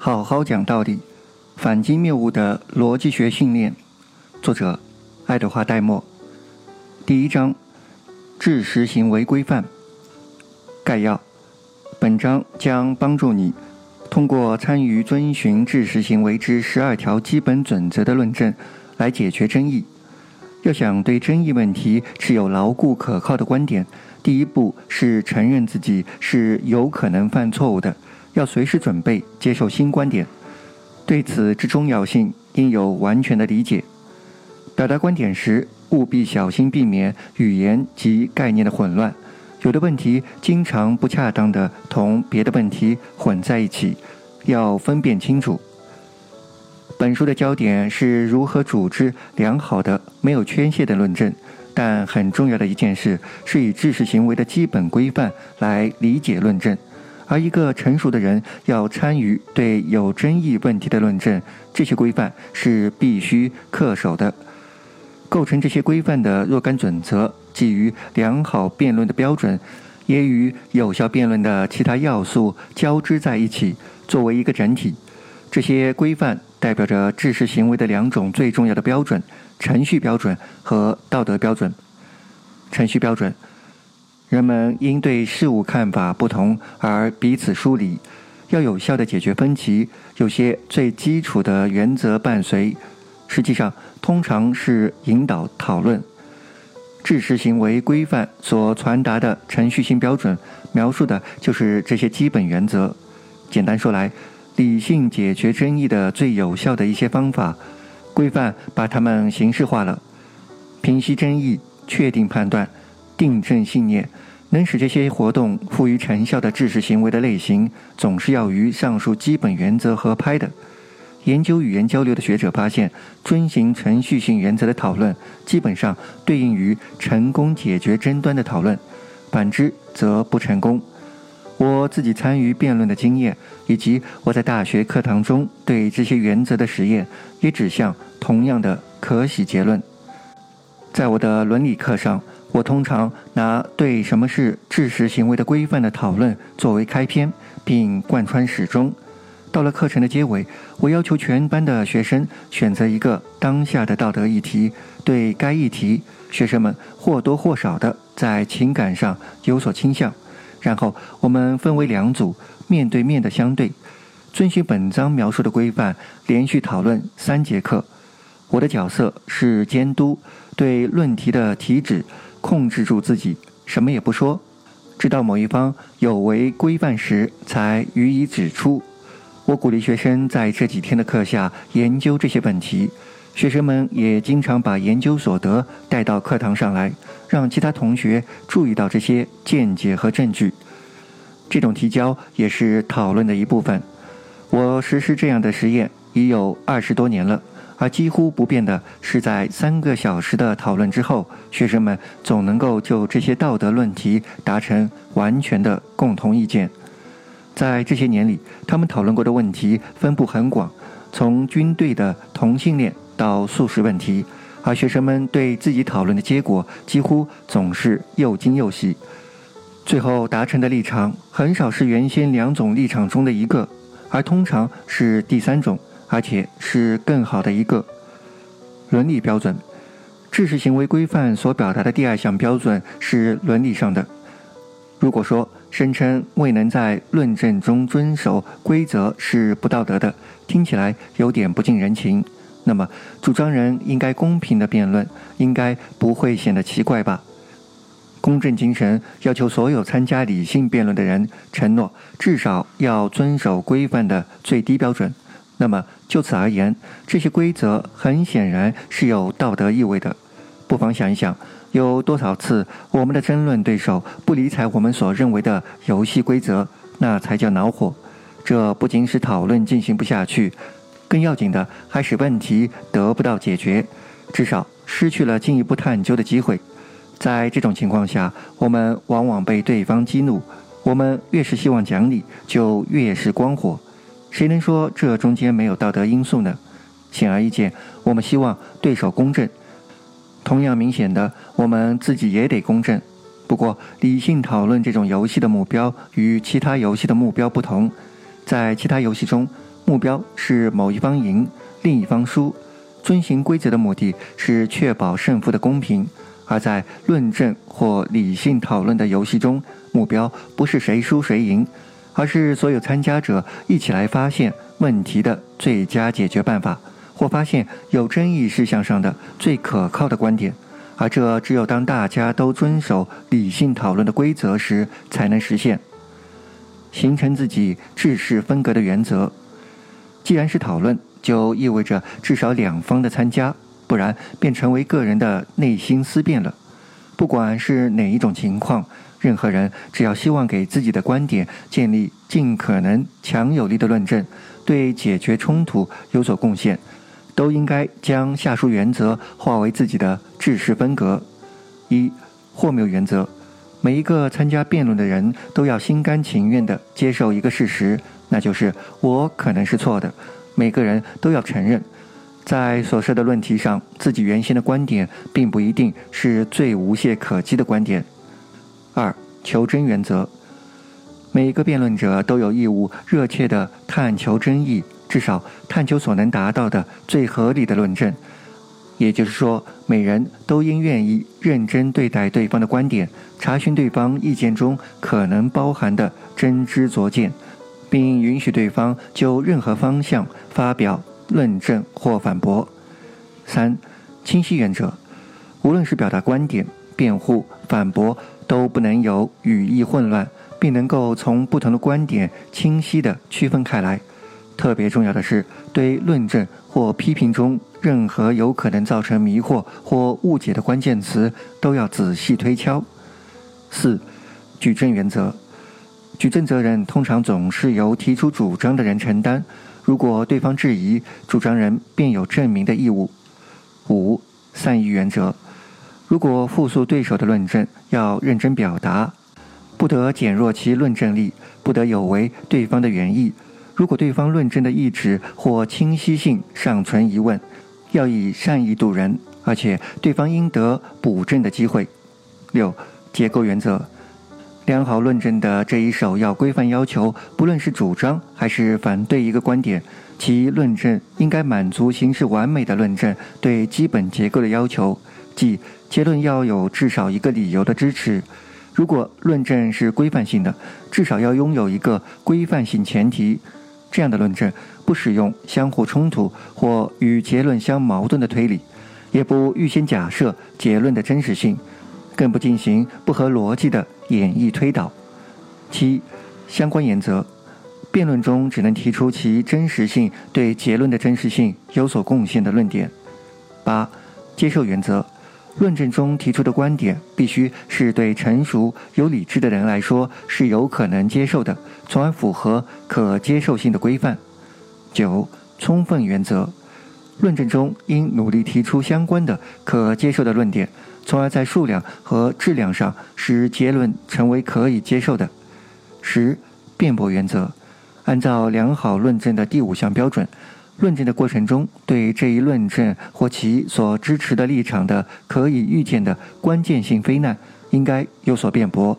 好好讲道理，反击谬误的逻辑学训练。作者：爱德华·戴默。第一章：知识行为规范。概要：本章将帮助你通过参与遵循知识行为之十二条基本准则的论证，来解决争议。要想对争议问题持有牢固可靠的观点，第一步是承认自己是有可能犯错误的。要随时准备接受新观点，对此之重要性应有完全的理解。表达观点时，务必小心避免语言及概念的混乱。有的问题经常不恰当的同别的问题混在一起，要分辨清楚。本书的焦点是如何组织良好的、没有缺陷的论证，但很重要的一件事是以知识行为的基本规范来理解论证。而一个成熟的人要参与对有争议问题的论证，这些规范是必须恪守的。构成这些规范的若干准则，基于良好辩论的标准，也与有效辩论的其他要素交织在一起，作为一个整体。这些规范代表着知识行为的两种最重要的标准：程序标准和道德标准。程序标准。人们因对事物看法不同而彼此疏离，要有效的解决分歧，有些最基础的原则伴随，实际上通常是引导讨论。知识行为规范所传达的程序性标准，描述的就是这些基本原则。简单说来，理性解决争议的最有效的一些方法，规范把它们形式化了，平息争议，确定判断。定正信念能使这些活动富于成效的知识行为的类型，总是要与上述基本原则合拍的。研究语言交流的学者发现，遵循程序性原则的讨论，基本上对应于成功解决争端的讨论；反之，则不成功。我自己参与辩论的经验，以及我在大学课堂中对这些原则的实验，也指向同样的可喜结论。在我的伦理课上。我通常拿对什么是知识行为的规范的讨论作为开篇，并贯穿始终。到了课程的结尾，我要求全班的学生选择一个当下的道德议题，对该议题，学生们或多或少的在情感上有所倾向。然后我们分为两组，面对面的相对，遵循本章描述的规范，连续讨论三节课。我的角色是监督，对论题的题旨。控制住自己，什么也不说，直到某一方有违规范时才予以指出。我鼓励学生在这几天的课下研究这些问题，学生们也经常把研究所得带到课堂上来，让其他同学注意到这些见解和证据。这种提交也是讨论的一部分。我实施这样的实验已有二十多年了。而几乎不变的是，在三个小时的讨论之后，学生们总能够就这些道德论题达成完全的共同意见。在这些年里，他们讨论过的问题分布很广，从军队的同性恋到素食问题，而学生们对自己讨论的结果几乎总是又惊又喜。最后达成的立场很少是原先两种立场中的一个，而通常是第三种。而且是更好的一个伦理标准。知识行为规范所表达的第二项标准是伦理上的。如果说声称未能在论证中遵守规则是不道德的，听起来有点不近人情，那么主张人应该公平的辩论，应该不会显得奇怪吧？公正精神要求所有参加理性辩论的人承诺至少要遵守规范的最低标准。那么就此而言，这些规则很显然是有道德意味的。不妨想一想，有多少次我们的争论对手不理睬我们所认为的游戏规则，那才叫恼火。这不仅使讨论进行不下去，更要紧的还使问题得不到解决，至少失去了进一步探究的机会。在这种情况下，我们往往被对方激怒。我们越是希望讲理，就越是光火。谁能说这中间没有道德因素呢？显而易见，我们希望对手公正。同样明显的，我们自己也得公正。不过，理性讨论这种游戏的目标与其他游戏的目标不同。在其他游戏中，目标是某一方赢，另一方输。遵循规则的目的是确保胜负的公平，而在论证或理性讨论的游戏中，目标不是谁输谁赢，而是所有参加者一起来发现问题的最佳解决办法，或发现有争议事项上的最可靠的观点。而这只有当大家都遵守理性讨论的规则时才能实现，形成自己制式风格的原则。既然是讨论，就意味着至少两方的参加，不然便成为个人的内心思辨了。不管是哪一种情况，任何人只要希望给自己的观点建立尽可能强有力的论证，对解决冲突有所贡献。都应该将下述原则化为自己的治世风格：一、或谬原则。每一个参加辩论的人都要心甘情愿地接受一个事实，那就是我可能是错的。每个人都要承认，在所涉的论题上，自己原先的观点并不一定是最无懈可击的观点。二、求真原则。每一个辩论者都有义务热切地探求真意。至少探求所能达到的最合理的论证，也就是说，每人都应愿意认真对待对方的观点，查询对方意见中可能包含的真知灼见，并允许对方就任何方向发表论证或反驳。三、清晰原则，无论是表达观点、辩护、反驳，都不能有语义混乱，并能够从不同的观点清晰地区分开来。特别重要的是，对论证或批评中任何有可能造成迷惑或误解的关键词，都要仔细推敲。四、举证原则。举证责任通常总是由提出主张的人承担。如果对方质疑，主张人便有证明的义务。五、善意原则。如果复述对手的论证，要认真表达，不得减弱其论证力，不得有违对方的原意。如果对方论证的意志或清晰性尚存疑问，要以善意度人，而且对方应得补正的机会。六、结构原则，良好论证的这一首要规范要求，不论是主张还是反对一个观点，其论证应该满足形式完美的论证对基本结构的要求，即结论要有至少一个理由的支持。如果论证是规范性的，至少要拥有一个规范性前提。这样的论证不使用相互冲突或与结论相矛盾的推理，也不预先假设结论的真实性，更不进行不合逻辑的演绎推导。七、相关原则：辩论中只能提出其真实性对结论的真实性有所贡献的论点。八、接受原则。论证中提出的观点必须是对成熟有理智的人来说是有可能接受的，从而符合可接受性的规范。九、充分原则，论证中应努力提出相关的可接受的论点，从而在数量和质量上使结论成为可以接受的。十、辩驳原则，按照良好论证的第五项标准。论证的过程中，对这一论证或其所支持的立场的可以预见的关键性非难，应该有所辩驳；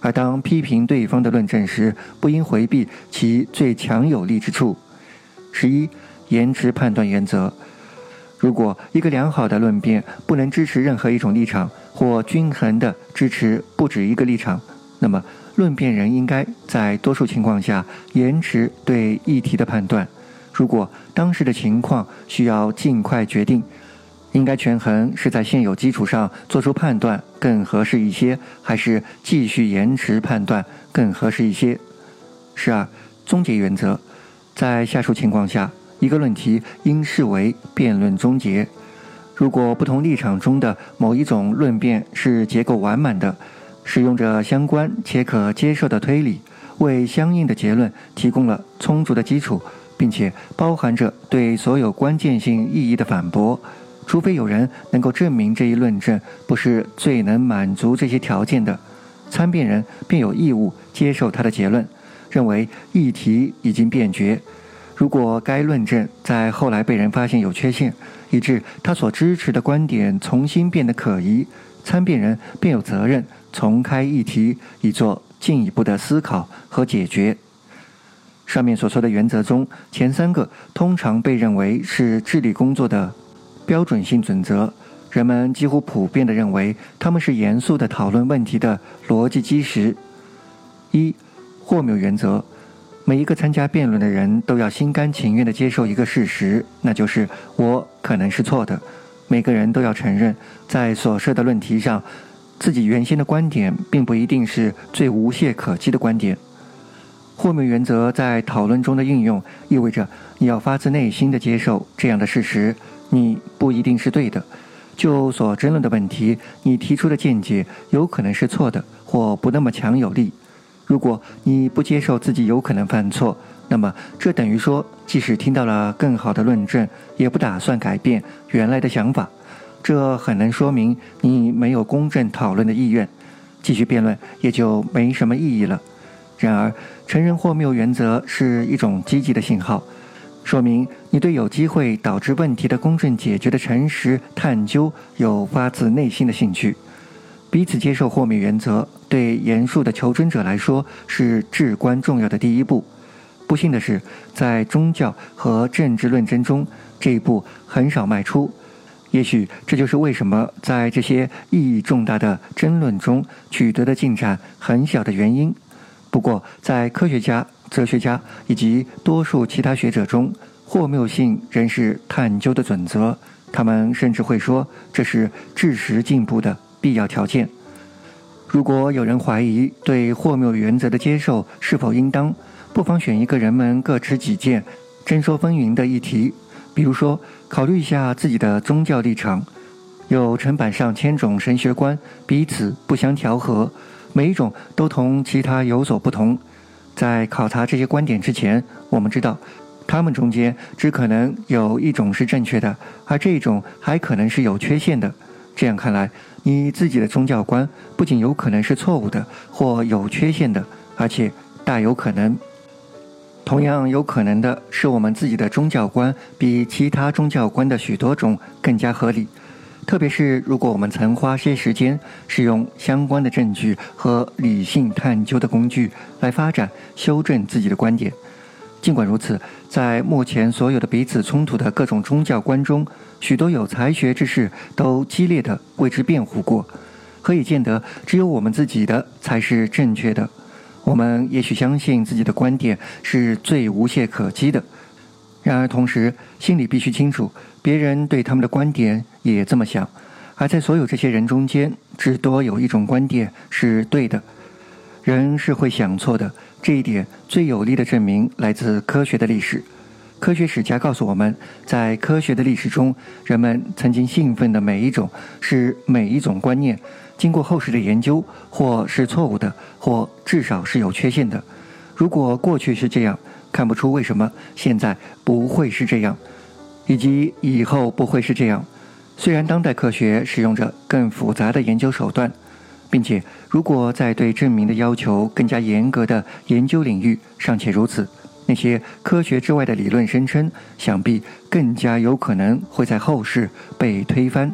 而当批评对方的论证时，不应回避其最强有力之处。十一、延迟判断原则：如果一个良好的论辩不能支持任何一种立场，或均衡地支持不止一个立场，那么论辩人应该在多数情况下延迟对议题的判断。如果当时的情况需要尽快决定，应该权衡是在现有基础上做出判断更合适一些，还是继续延迟判断更合适一些。十二，终结原则，在下述情况下，一个论题应视为辩论终结：如果不同立场中的某一种论辩是结构完满的，使用着相关且可接受的推理，为相应的结论提供了充足的基础。并且包含着对所有关键性意义的反驳，除非有人能够证明这一论证不是最能满足这些条件的，参辩人便有义务接受他的结论，认为议题已经辩决。如果该论证在后来被人发现有缺陷，以致他所支持的观点重新变得可疑，参辩人便有责任重开议题，以做进一步的思考和解决。上面所说的原则中，前三个通常被认为是治理工作的标准性准则。人们几乎普遍地认为，他们是严肃的讨论问题的逻辑基石。一，霍谬原则。每一个参加辩论的人都要心甘情愿地接受一个事实，那就是我可能是错的。每个人都要承认，在所涉的论题上，自己原先的观点并不一定是最无懈可击的观点。豁免原则在讨论中的应用，意味着你要发自内心的接受这样的事实：你不一定是对的。就所争论的问题，你提出的见解有可能是错的，或不那么强有力。如果你不接受自己有可能犯错，那么这等于说，即使听到了更好的论证，也不打算改变原来的想法。这很能说明你没有公正讨论的意愿，继续辩论也就没什么意义了。然而，承认或谬原则是一种积极的信号，说明你对有机会导致问题的公正解决的诚实探究有发自内心的兴趣。彼此接受豁免原则，对严肃的求真者来说是至关重要的第一步。不幸的是，在宗教和政治论争中，这一步很少迈出。也许这就是为什么在这些意义重大的争论中取得的进展很小的原因。不过，在科学家、哲学家以及多数其他学者中，或谬性仍是探究的准则。他们甚至会说，这是知识进步的。必要条件。如果有人怀疑对或谬原则的接受是否应当，不妨选一个人们各持己见、争说纷纭的议题，比如说，考虑一下自己的宗教立场。有成百上千种神学观，彼此不相调和，每一种都同其他有所不同。在考察这些观点之前，我们知道，他们中间只可能有一种是正确的，而这一种还可能是有缺陷的。这样看来，你自己的宗教观不仅有可能是错误的或有缺陷的，而且大有可能，同样有可能的是，我们自己的宗教观比其他宗教观的许多种更加合理。特别是如果我们曾花些时间使用相关的证据和理性探究的工具来发展、修正自己的观点。尽管如此，在目前所有的彼此冲突的各种宗教观中，许多有才学之士都激烈地为之辩护过。何以见得只有我们自己的才是正确的？我们也许相信自己的观点是最无懈可击的，然而同时心里必须清楚，别人对他们的观点也这么想。而在所有这些人中间，至多有一种观点是对的。人是会想错的。这一点最有力的证明来自科学的历史。科学史家告诉我们，在科学的历史中，人们曾经兴奋的每一种是每一种观念，经过后世的研究，或是错误的，或至少是有缺陷的。如果过去是这样，看不出为什么现在不会是这样，以及以后不会是这样。虽然当代科学使用着更复杂的研究手段。并且，如果在对证明的要求更加严格的研究领域尚且如此，那些科学之外的理论声称，想必更加有可能会在后世被推翻。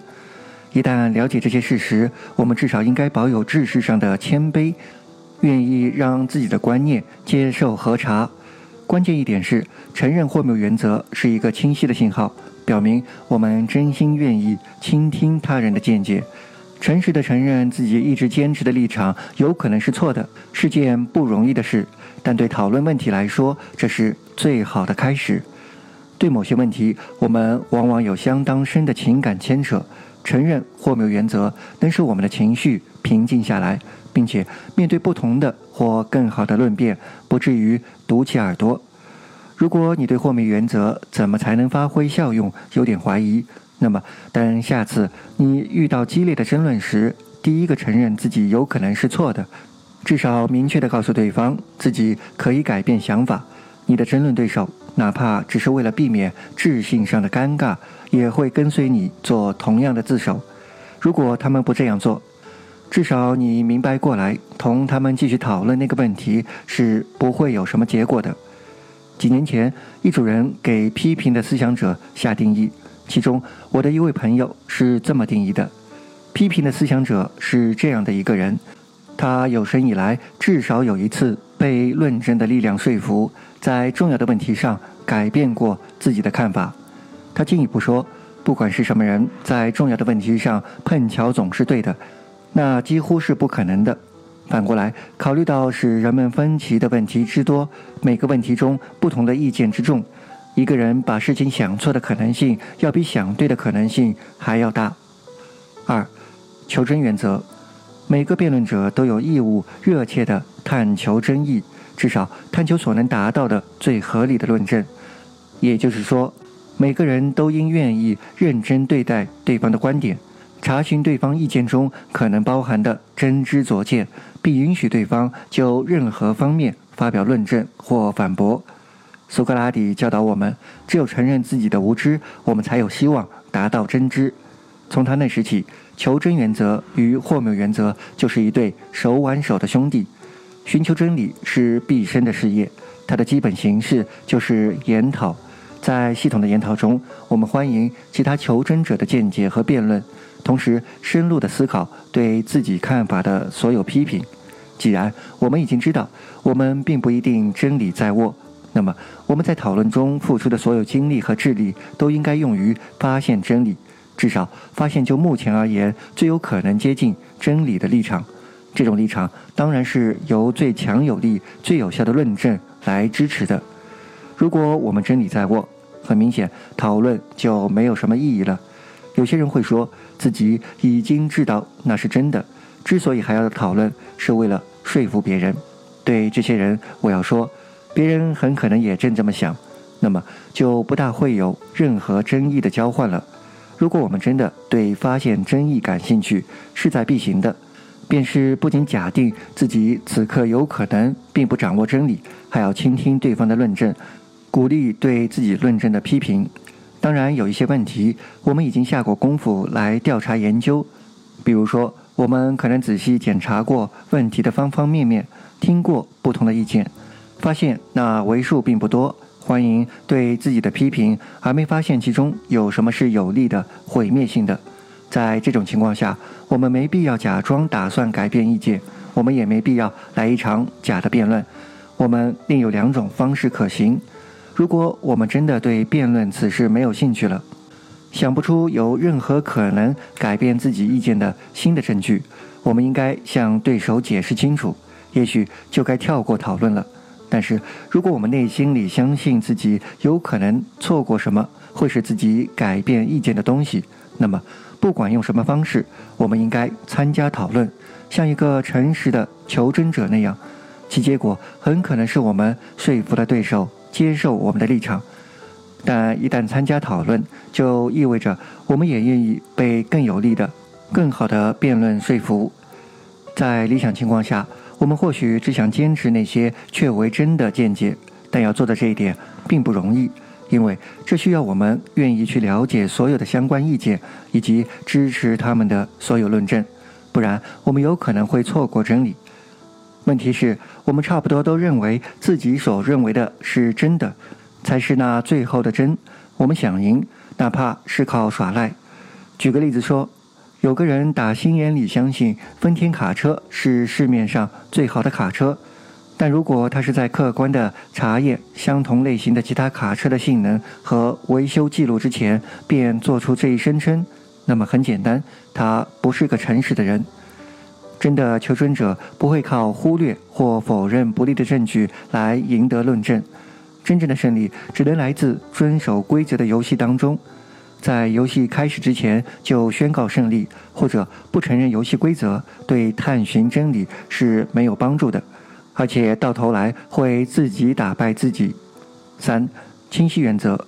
一旦了解这些事实，我们至少应该保有知识上的谦卑，愿意让自己的观念接受核查。关键一点是，承认或谬原则是一个清晰的信号，表明我们真心愿意倾听他人的见解。诚实的承认自己一直坚持的立场有可能是错的，是件不容易的事。但对讨论问题来说，这是最好的开始。对某些问题，我们往往有相当深的情感牵扯。承认或没有原则，能使我们的情绪平静下来，并且面对不同的或更好的论辩，不至于堵起耳朵。如果你对豁免原则怎么才能发挥效用有点怀疑，那么，等下次你遇到激烈的争论时，第一个承认自己有可能是错的，至少明确的告诉对方自己可以改变想法。你的争论对手，哪怕只是为了避免智性上的尴尬，也会跟随你做同样的自首。如果他们不这样做，至少你明白过来，同他们继续讨论那个问题是不会有什么结果的。几年前，一组人给批评的思想者下定义。其中，我的一位朋友是这么定义的：批评的思想者是这样的一个人，他有生以来至少有一次被论证的力量说服，在重要的问题上改变过自己的看法。他进一步说，不管是什么人，在重要的问题上碰巧总是对的，那几乎是不可能的。反过来，考虑到使人们分歧的问题之多，每个问题中不同的意见之重，一个人把事情想错的可能性，要比想对的可能性还要大。二，求真原则，每个辩论者都有义务热切地探求真意，至少探求所能达到的最合理的论证。也就是说，每个人都应愿意认真对待对方的观点。查询对方意见中可能包含的真知灼见，并允许对方就任何方面发表论证或反驳。苏格拉底教导我们，只有承认自己的无知，我们才有希望达到真知。从他那时起，求真原则与霍谬原则就是一对手挽手的兄弟。寻求真理是毕生的事业，它的基本形式就是研讨。在系统的研讨中，我们欢迎其他求真者的见解和辩论。同时，深入的思考对自己看法的所有批评。既然我们已经知道我们并不一定真理在握，那么我们在讨论中付出的所有精力和智力都应该用于发现真理，至少发现就目前而言最有可能接近真理的立场。这种立场当然是由最强有力、最有效的论证来支持的。如果我们真理在握，很明显讨论就没有什么意义了。有些人会说自己已经知道那是真的，之所以还要讨论，是为了说服别人。对这些人，我要说，别人很可能也正这么想，那么就不大会有任何争议的交换了。如果我们真的对发现争议感兴趣，势在必行的，便是不仅假定自己此刻有可能并不掌握真理，还要倾听对方的论证，鼓励对自己论证的批评。当然，有一些问题我们已经下过功夫来调查研究，比如说，我们可能仔细检查过问题的方方面面，听过不同的意见，发现那为数并不多。欢迎对自己的批评，而没发现其中有什么是有利的、毁灭性的。在这种情况下，我们没必要假装打算改变意见，我们也没必要来一场假的辩论。我们另有两种方式可行。如果我们真的对辩论此事没有兴趣了，想不出有任何可能改变自己意见的新的证据，我们应该向对手解释清楚，也许就该跳过讨论了。但是，如果我们内心里相信自己有可能错过什么会使自己改变意见的东西，那么不管用什么方式，我们应该参加讨论，像一个诚实的求真者那样，其结果很可能是我们说服了对手。接受我们的立场，但一旦参加讨论，就意味着我们也愿意被更有力的、更好的辩论说服。在理想情况下，我们或许只想坚持那些确为真的见解，但要做到这一点并不容易，因为这需要我们愿意去了解所有的相关意见以及支持他们的所有论证，不然我们有可能会错过真理。问题是，我们差不多都认为自己所认为的是真的，才是那最后的真。我们想赢，哪怕是靠耍赖。举个例子说，有个人打心眼里相信丰田卡车是市面上最好的卡车，但如果他是在客观的查验相同类型的其他卡车的性能和维修记录之前，便做出这一声称，那么很简单，他不是个诚实的人。真的求真者不会靠忽略或否认不利的证据来赢得论证，真正的胜利只能来自遵守规则的游戏当中。在游戏开始之前就宣告胜利，或者不承认游戏规则，对探寻真理是没有帮助的，而且到头来会自己打败自己。三、清晰原则：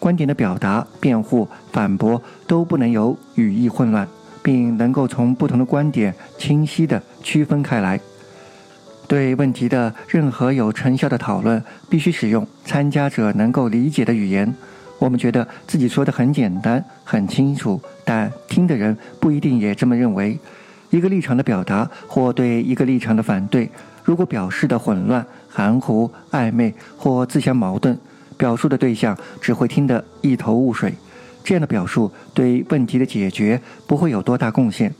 观点的表达、辩护、反驳都不能有语义混乱。并能够从不同的观点清晰地区分开来。对问题的任何有成效的讨论，必须使用参加者能够理解的语言。我们觉得自己说的很简单、很清楚，但听的人不一定也这么认为。一个立场的表达或对一个立场的反对，如果表示的混乱、含糊、暧昧或自相矛盾，表述的对象只会听得一头雾水。这样的表述对问题的解决不会有多大贡献。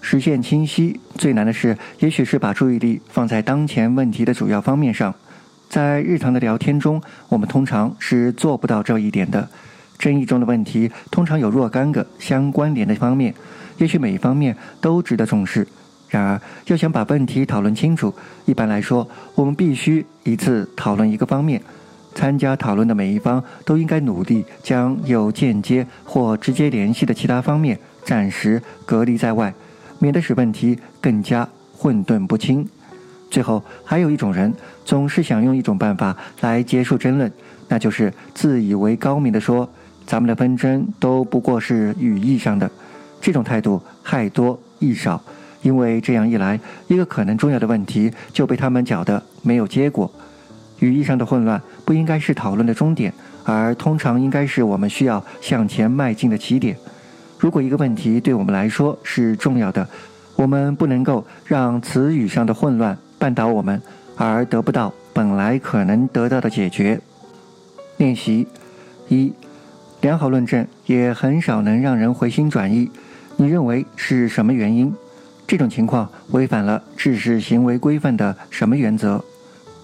实现清晰最难的是，也许是把注意力放在当前问题的主要方面上。在日常的聊天中，我们通常是做不到这一点的。争议中的问题通常有若干个相关联的方面，也许每一方面都值得重视。然而，要想把问题讨论清楚，一般来说，我们必须一次讨论一个方面。参加讨论的每一方都应该努力将有间接或直接联系的其他方面暂时隔离在外。免得使问题更加混沌不清。最后，还有一种人总是想用一种办法来结束争论，那就是自以为高明的说：“咱们的纷争都不过是语义上的。”这种态度害多益少，因为这样一来，一个可能重要的问题就被他们搅得没有结果。语义上的混乱不应该是讨论的终点，而通常应该是我们需要向前迈进的起点。如果一个问题对我们来说是重要的，我们不能够让词语上的混乱绊倒我们，而得不到本来可能得到的解决。练习一：良好论证也很少能让人回心转意。你认为是什么原因？这种情况违反了知识行为规范的什么原则？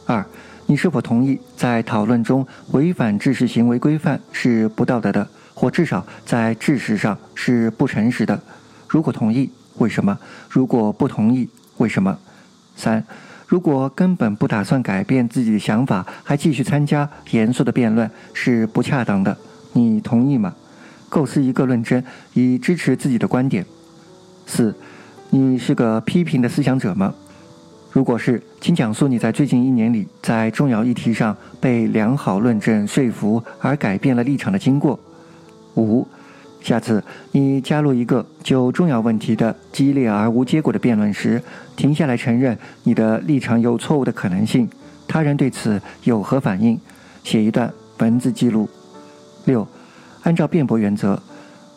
二：你是否同意在讨论中违反知识行为规范是不道德的？或至少在事实上是不诚实的。如果同意，为什么？如果不同意，为什么？三，如果根本不打算改变自己的想法，还继续参加严肃的辩论是不恰当的。你同意吗？构思一个论证以支持自己的观点。四，你是个批评的思想者吗？如果是，请讲述你在最近一年里在重要议题上被良好论证说服而改变了立场的经过。五，下次你加入一个就重要问题的激烈而无结果的辩论时，停下来承认你的立场有错误的可能性。他人对此有何反应？写一段文字记录。六，按照辩驳原则，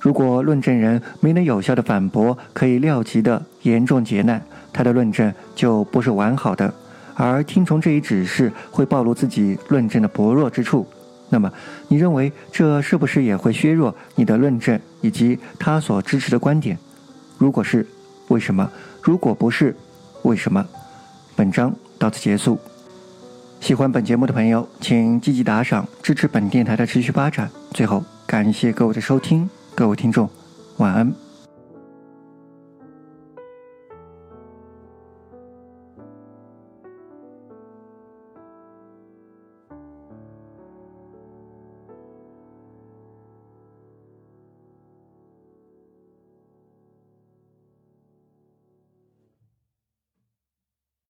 如果论证人没能有效的反驳可以料及的严重劫难，他的论证就不是完好的，而听从这一指示会暴露自己论证的薄弱之处。那么，你认为这是不是也会削弱你的论证以及他所支持的观点？如果是，为什么？如果不是，为什么？本章到此结束。喜欢本节目的朋友，请积极打赏，支持本电台的持续发展。最后，感谢各位的收听，各位听众，晚安。